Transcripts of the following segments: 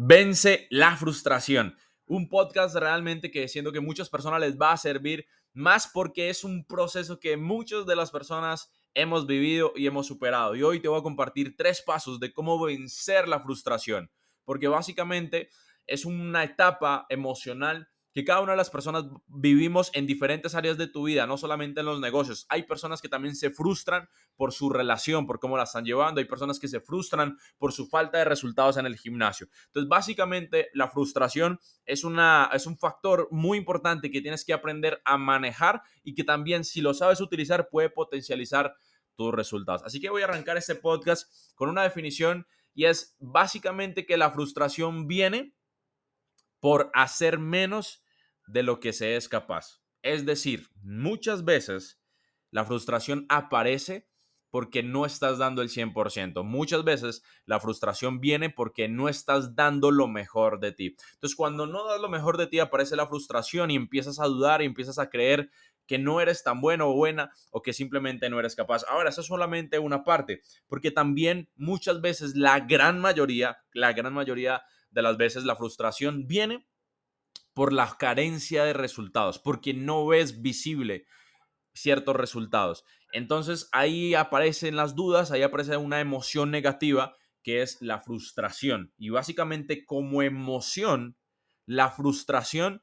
Vence la frustración. Un podcast realmente que siento que muchas personas les va a servir más porque es un proceso que muchas de las personas hemos vivido y hemos superado. Y hoy te voy a compartir tres pasos de cómo vencer la frustración. Porque básicamente es una etapa emocional que cada una de las personas vivimos en diferentes áreas de tu vida, no solamente en los negocios. Hay personas que también se frustran por su relación, por cómo la están llevando. Hay personas que se frustran por su falta de resultados en el gimnasio. Entonces, básicamente, la frustración es, una, es un factor muy importante que tienes que aprender a manejar y que también, si lo sabes utilizar, puede potencializar tus resultados. Así que voy a arrancar este podcast con una definición y es básicamente que la frustración viene por hacer menos de lo que se es capaz. Es decir, muchas veces la frustración aparece porque no estás dando el 100%. Muchas veces la frustración viene porque no estás dando lo mejor de ti. Entonces, cuando no das lo mejor de ti, aparece la frustración y empiezas a dudar y empiezas a creer que no eres tan bueno o buena o que simplemente no eres capaz. Ahora, eso es solamente una parte, porque también muchas veces la gran mayoría, la gran mayoría de las veces la frustración viene por la carencia de resultados, porque no ves visible ciertos resultados. Entonces ahí aparecen las dudas, ahí aparece una emoción negativa que es la frustración. Y básicamente como emoción, la frustración,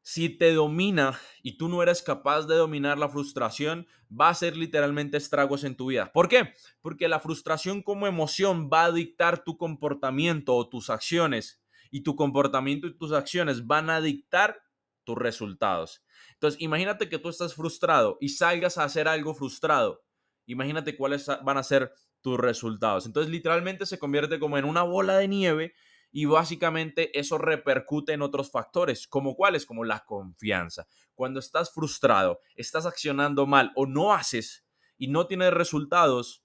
si te domina y tú no eres capaz de dominar la frustración, va a ser literalmente estragos en tu vida. ¿Por qué? Porque la frustración como emoción va a dictar tu comportamiento o tus acciones y tu comportamiento y tus acciones van a dictar tus resultados. Entonces, imagínate que tú estás frustrado y salgas a hacer algo frustrado. Imagínate cuáles van a ser tus resultados. Entonces, literalmente se convierte como en una bola de nieve y básicamente eso repercute en otros factores, como cuáles, como la confianza. Cuando estás frustrado, estás accionando mal o no haces y no tienes resultados,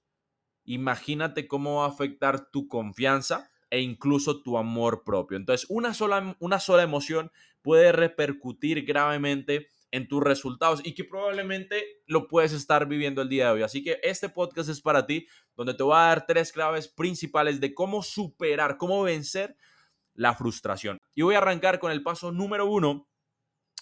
imagínate cómo va a afectar tu confianza e incluso tu amor propio. Entonces, una sola, una sola emoción puede repercutir gravemente en tus resultados y que probablemente lo puedes estar viviendo el día de hoy. Así que este podcast es para ti, donde te voy a dar tres claves principales de cómo superar, cómo vencer la frustración. Y voy a arrancar con el paso número uno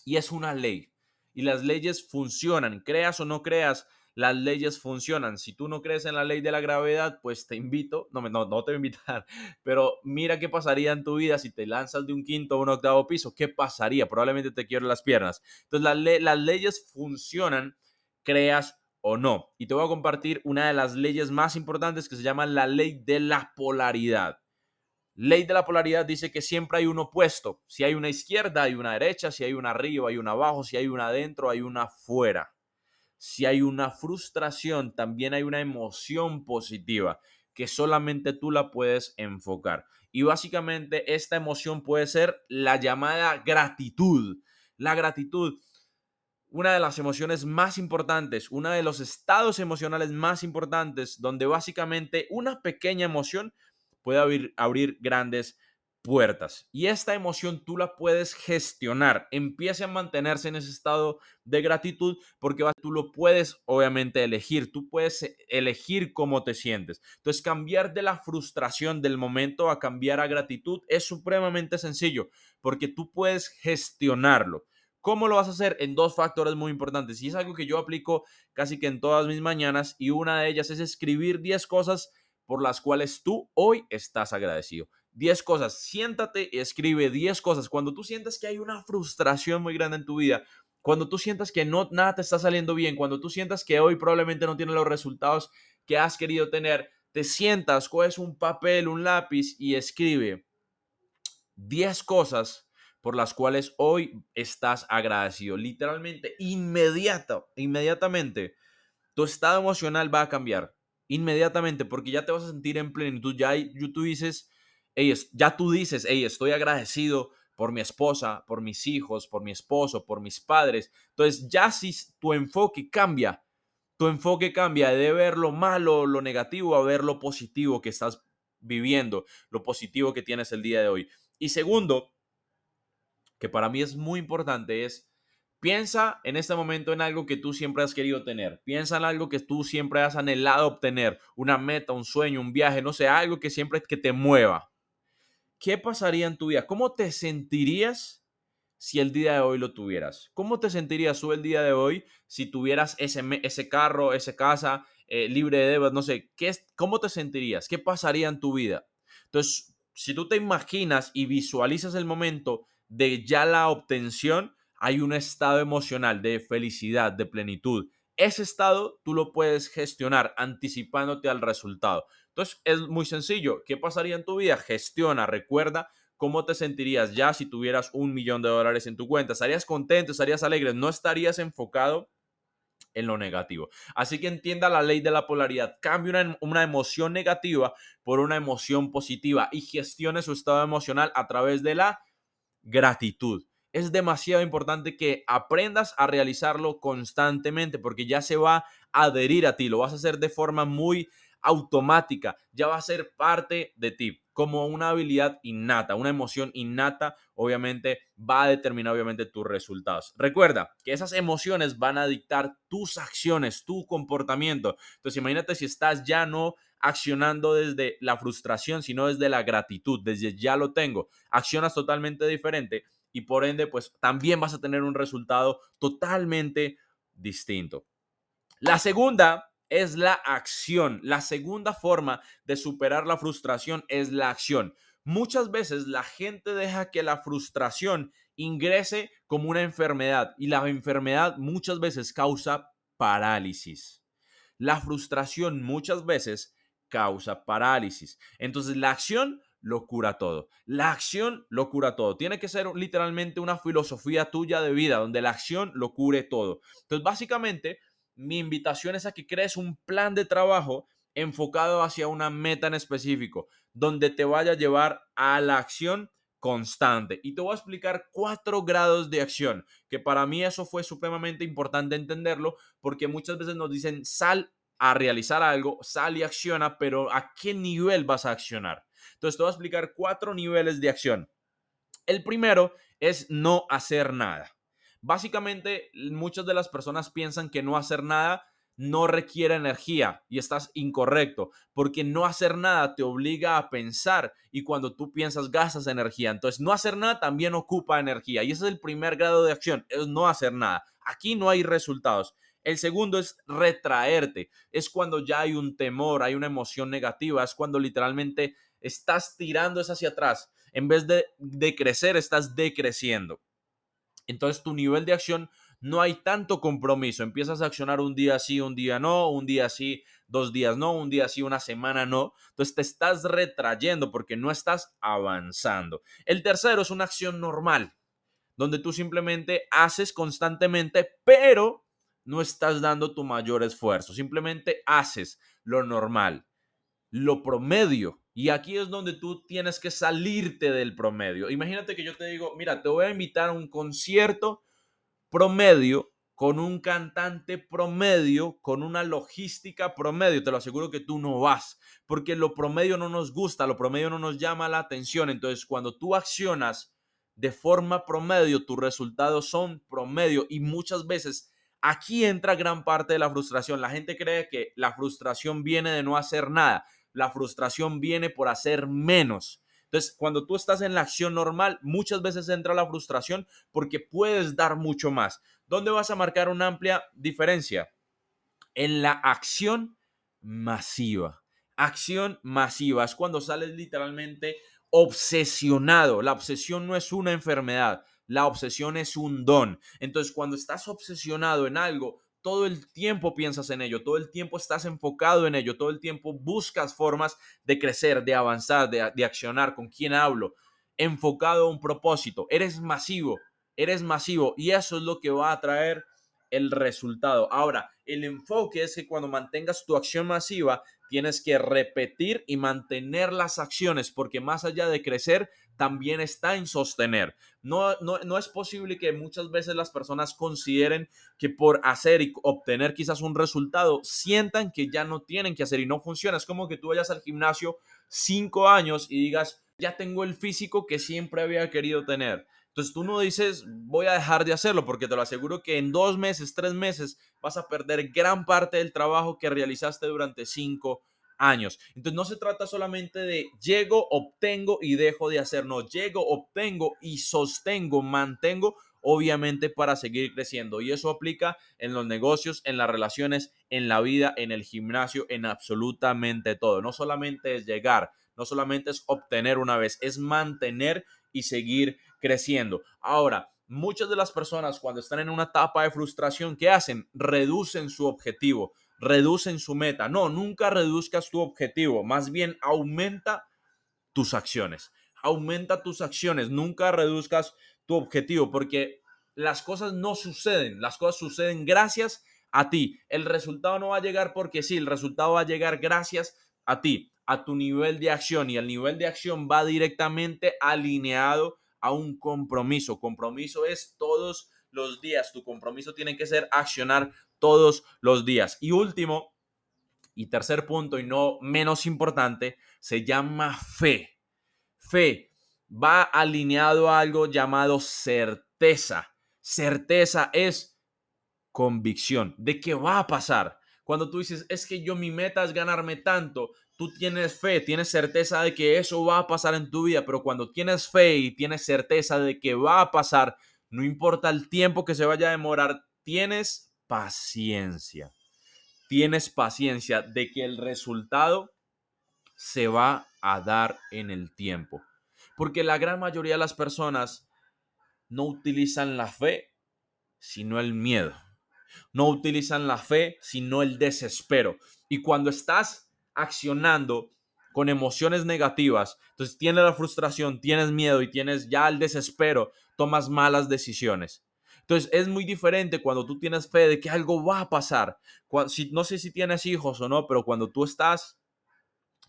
y es una ley. Y las leyes funcionan, creas o no creas, las leyes funcionan. Si tú no crees en la ley de la gravedad, pues te invito, no, no, no te voy a invitar, pero mira qué pasaría en tu vida si te lanzas de un quinto o un octavo piso. ¿Qué pasaría? Probablemente te quiero las piernas. Entonces, las leyes funcionan, creas o no. Y te voy a compartir una de las leyes más importantes que se llama la ley de la polaridad. Ley de la polaridad dice que siempre hay un opuesto. Si hay una izquierda, hay una derecha. Si hay una arriba, hay una abajo. Si hay una adentro, hay una afuera si hay una frustración, también hay una emoción positiva que solamente tú la puedes enfocar. Y básicamente esta emoción puede ser la llamada gratitud. La gratitud, una de las emociones más importantes, uno de los estados emocionales más importantes, donde básicamente una pequeña emoción puede abrir, abrir grandes puertas. Y esta emoción tú la puedes gestionar. Empiece a mantenerse en ese estado de gratitud porque tú lo puedes obviamente elegir. Tú puedes eh, elegir cómo te sientes. Entonces cambiar de la frustración del momento a cambiar a gratitud es supremamente sencillo porque tú puedes gestionarlo. ¿Cómo lo vas a hacer? En dos factores muy importantes. Y es algo que yo aplico casi que en todas mis mañanas y una de ellas es escribir 10 cosas por las cuales tú hoy estás agradecido. 10 cosas. Siéntate y escribe 10 cosas. Cuando tú sientas que hay una frustración muy grande en tu vida, cuando tú sientas que no nada te está saliendo bien, cuando tú sientas que hoy probablemente no tienes los resultados que has querido tener, te sientas, coges un papel, un lápiz y escribe 10 cosas por las cuales hoy estás agradecido. Literalmente, inmediato, inmediatamente, tu estado emocional va a cambiar inmediatamente, porque ya te vas a sentir en plenitud. Ya tú dices, ya tú dices, hey, estoy agradecido por mi esposa, por mis hijos, por mi esposo, por mis padres. Entonces, ya si tu enfoque cambia, tu enfoque cambia de ver lo malo, lo negativo, a ver lo positivo que estás viviendo, lo positivo que tienes el día de hoy. Y segundo, que para mí es muy importante, es Piensa en este momento en algo que tú siempre has querido tener. Piensa en algo que tú siempre has anhelado obtener. Una meta, un sueño, un viaje, no sé, algo que siempre que te mueva. ¿Qué pasaría en tu vida? ¿Cómo te sentirías si el día de hoy lo tuvieras? ¿Cómo te sentirías tú el día de hoy si tuvieras ese, ese carro, esa casa eh, libre de deudas? No sé, ¿qué ¿cómo te sentirías? ¿Qué pasaría en tu vida? Entonces, si tú te imaginas y visualizas el momento de ya la obtención, hay un estado emocional de felicidad, de plenitud. Ese estado tú lo puedes gestionar anticipándote al resultado. Entonces es muy sencillo. ¿Qué pasaría en tu vida? Gestiona, recuerda cómo te sentirías ya si tuvieras un millón de dólares en tu cuenta. ¿Estarías contento? ¿Estarías alegre? No estarías enfocado en lo negativo. Así que entienda la ley de la polaridad. Cambie una, una, emoción negativa por una emoción positiva y gestione su estado emocional a través de la gratitud es demasiado importante que aprendas a realizarlo constantemente porque ya se va a adherir a ti, lo vas a hacer de forma muy automática, ya va a ser parte de ti, como una habilidad innata, una emoción innata, obviamente va a determinar obviamente tus resultados. Recuerda que esas emociones van a dictar tus acciones, tu comportamiento. Entonces imagínate si estás ya no accionando desde la frustración, sino desde la gratitud, desde ya lo tengo, accionas totalmente diferente y por ende, pues también vas a tener un resultado totalmente distinto. La segunda es la acción. La segunda forma de superar la frustración es la acción. Muchas veces la gente deja que la frustración ingrese como una enfermedad y la enfermedad muchas veces causa parálisis. La frustración muchas veces causa parálisis. Entonces la acción lo cura todo. La acción lo cura todo. Tiene que ser literalmente una filosofía tuya de vida donde la acción lo cure todo. Entonces, básicamente, mi invitación es a que crees un plan de trabajo enfocado hacia una meta en específico, donde te vaya a llevar a la acción constante. Y te voy a explicar cuatro grados de acción, que para mí eso fue supremamente importante entenderlo, porque muchas veces nos dicen, sal a realizar algo, sal y acciona, pero ¿a qué nivel vas a accionar? Entonces te voy a explicar cuatro niveles de acción. El primero es no hacer nada. Básicamente, muchas de las personas piensan que no hacer nada no requiere energía y estás incorrecto, porque no hacer nada te obliga a pensar y cuando tú piensas gastas energía. Entonces, no hacer nada también ocupa energía y ese es el primer grado de acción, es no hacer nada. Aquí no hay resultados. El segundo es retraerte. Es cuando ya hay un temor, hay una emoción negativa, es cuando literalmente estás tirando es hacia atrás. En vez de, de crecer, estás decreciendo. Entonces tu nivel de acción no hay tanto compromiso. Empiezas a accionar un día sí, un día no, un día sí, dos días no, un día sí, una semana no. Entonces te estás retrayendo porque no estás avanzando. El tercero es una acción normal, donde tú simplemente haces constantemente, pero no estás dando tu mayor esfuerzo. Simplemente haces lo normal, lo promedio y aquí es donde tú tienes que salirte del promedio. Imagínate que yo te digo, mira, te voy a invitar a un concierto promedio con un cantante promedio, con una logística promedio. Te lo aseguro que tú no vas, porque lo promedio no nos gusta, lo promedio no nos llama la atención. Entonces, cuando tú accionas de forma promedio, tus resultados son promedio y muchas veces aquí entra gran parte de la frustración. La gente cree que la frustración viene de no hacer nada la frustración viene por hacer menos. Entonces, cuando tú estás en la acción normal, muchas veces entra la frustración porque puedes dar mucho más. ¿Dónde vas a marcar una amplia diferencia? En la acción masiva. Acción masiva es cuando sales literalmente obsesionado. La obsesión no es una enfermedad, la obsesión es un don. Entonces, cuando estás obsesionado en algo, todo el tiempo piensas en ello, todo el tiempo estás enfocado en ello, todo el tiempo buscas formas de crecer, de avanzar, de, accionar, con quién hablo, enfocado a un propósito. Eres masivo, eres masivo y eso es lo que va a traer el resultado. Ahora, el enfoque es que cuando mantengas tu acción masiva, tienes que repetir y mantener las acciones, porque más allá de crecer, también está en sostener. No, no, no, es posible que muchas veces las personas consideren que por hacer y obtener quizás un resultado, sientan que ya no tienen que hacer y no funciona. Es como que tú vayas al gimnasio cinco años y digas, ya tengo el físico que siempre había querido tener. Entonces tú no dices, voy a dejar de hacerlo, porque te lo aseguro que en dos meses, tres meses, vas a perder gran parte del trabajo que realizaste durante cinco años. Entonces no se trata solamente de llego, obtengo y dejo de hacer, no, llego, obtengo y sostengo, mantengo, obviamente para seguir creciendo. Y eso aplica en los negocios, en las relaciones, en la vida, en el gimnasio, en absolutamente todo. No solamente es llegar, no solamente es obtener una vez, es mantener y seguir creciendo. Ahora, muchas de las personas cuando están en una etapa de frustración, ¿qué hacen? Reducen su objetivo, reducen su meta. No, nunca reduzcas tu objetivo, más bien aumenta tus acciones. Aumenta tus acciones, nunca reduzcas tu objetivo porque las cosas no suceden, las cosas suceden gracias a ti. El resultado no va a llegar porque sí, el resultado va a llegar gracias a ti a tu nivel de acción y el nivel de acción va directamente alineado a un compromiso. Compromiso es todos los días. Tu compromiso tiene que ser accionar todos los días. Y último y tercer punto y no menos importante, se llama fe. Fe va alineado a algo llamado certeza. Certeza es convicción de que va a pasar. Cuando tú dices, es que yo mi meta es ganarme tanto, tú tienes fe, tienes certeza de que eso va a pasar en tu vida, pero cuando tienes fe y tienes certeza de que va a pasar, no importa el tiempo que se vaya a demorar, tienes paciencia. Tienes paciencia de que el resultado se va a dar en el tiempo. Porque la gran mayoría de las personas no utilizan la fe, sino el miedo. No utilizan la fe, sino el desespero. Y cuando estás accionando con emociones negativas, entonces tienes la frustración, tienes miedo y tienes ya el desespero, tomas malas decisiones. Entonces es muy diferente cuando tú tienes fe de que algo va a pasar. si, no sé si tienes hijos o no, pero cuando tú estás,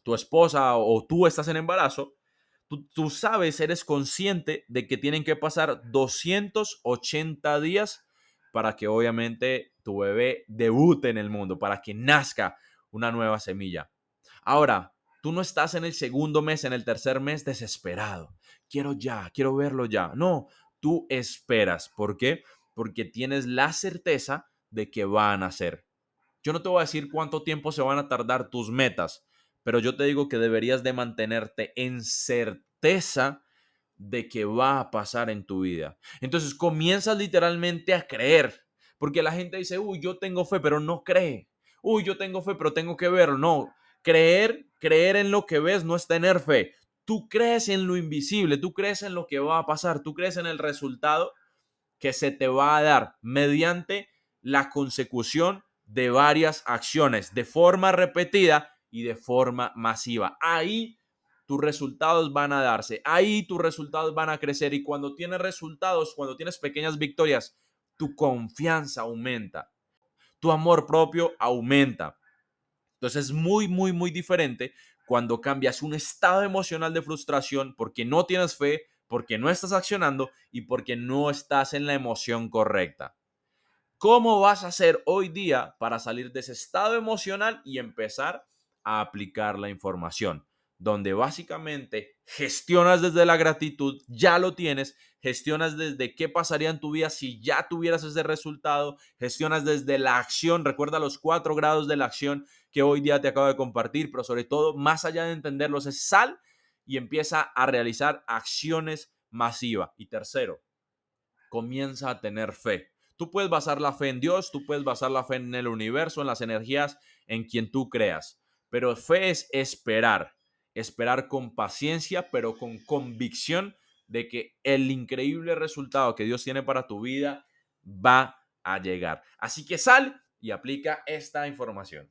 tu esposa o tú estás en embarazo, tú, sabes, eres consciente de que tienen que pasar 280 días para que obviamente tu bebé debute en el mundo, para que nazca una nueva semilla. Ahora, tú no estás en el segundo mes, en el tercer mes desesperado. Quiero ya, quiero verlo ya. No, tú esperas. ¿Por qué? Porque tienes la certeza de que van a ser. Yo no te voy a decir cuánto tiempo se van a tardar tus metas, pero yo te digo que deberías de mantenerte en certeza de que va a pasar en tu vida. Entonces comienzas literalmente a creer, porque la gente dice, uy, yo tengo fe, pero no cree. Uy, yo tengo fe, pero tengo que verlo. No, Creer, creer en lo que ves no es tener fe. Tú crees en lo invisible, tú crees en lo que va a pasar, tú crees en el resultado que se te va a dar mediante la consecución de varias acciones de forma repetida y de forma masiva. Ahí tus resultados van a darse, ahí tus resultados van a crecer y cuando tienes resultados, cuando tienes pequeñas victorias, tu confianza aumenta, tu amor propio aumenta. Entonces es muy, muy, muy diferente cuando cambias un estado emocional de frustración porque no tienes fe, porque no estás accionando y porque no estás en la emoción correcta. ¿Cómo vas a hacer hoy día para salir de ese estado emocional y empezar a aplicar la información? Donde básicamente gestionas desde la gratitud, ya lo tienes, gestionas desde qué pasaría en tu vida si ya tuvieras ese resultado, gestionas desde la acción, recuerda los cuatro grados de la acción que hoy día te acabo de compartir, pero sobre todo, más allá de entenderlos, es sal y empieza a realizar acciones masivas. Y tercero, comienza a tener fe. Tú puedes basar la fe en Dios, tú puedes basar la fe en el universo, en las energías, en quien tú creas, pero fe es esperar esperar con paciencia, pero con convicción de que el increíble resultado que Dios tiene para tu vida va a llegar. Así que sal y aplica esta información.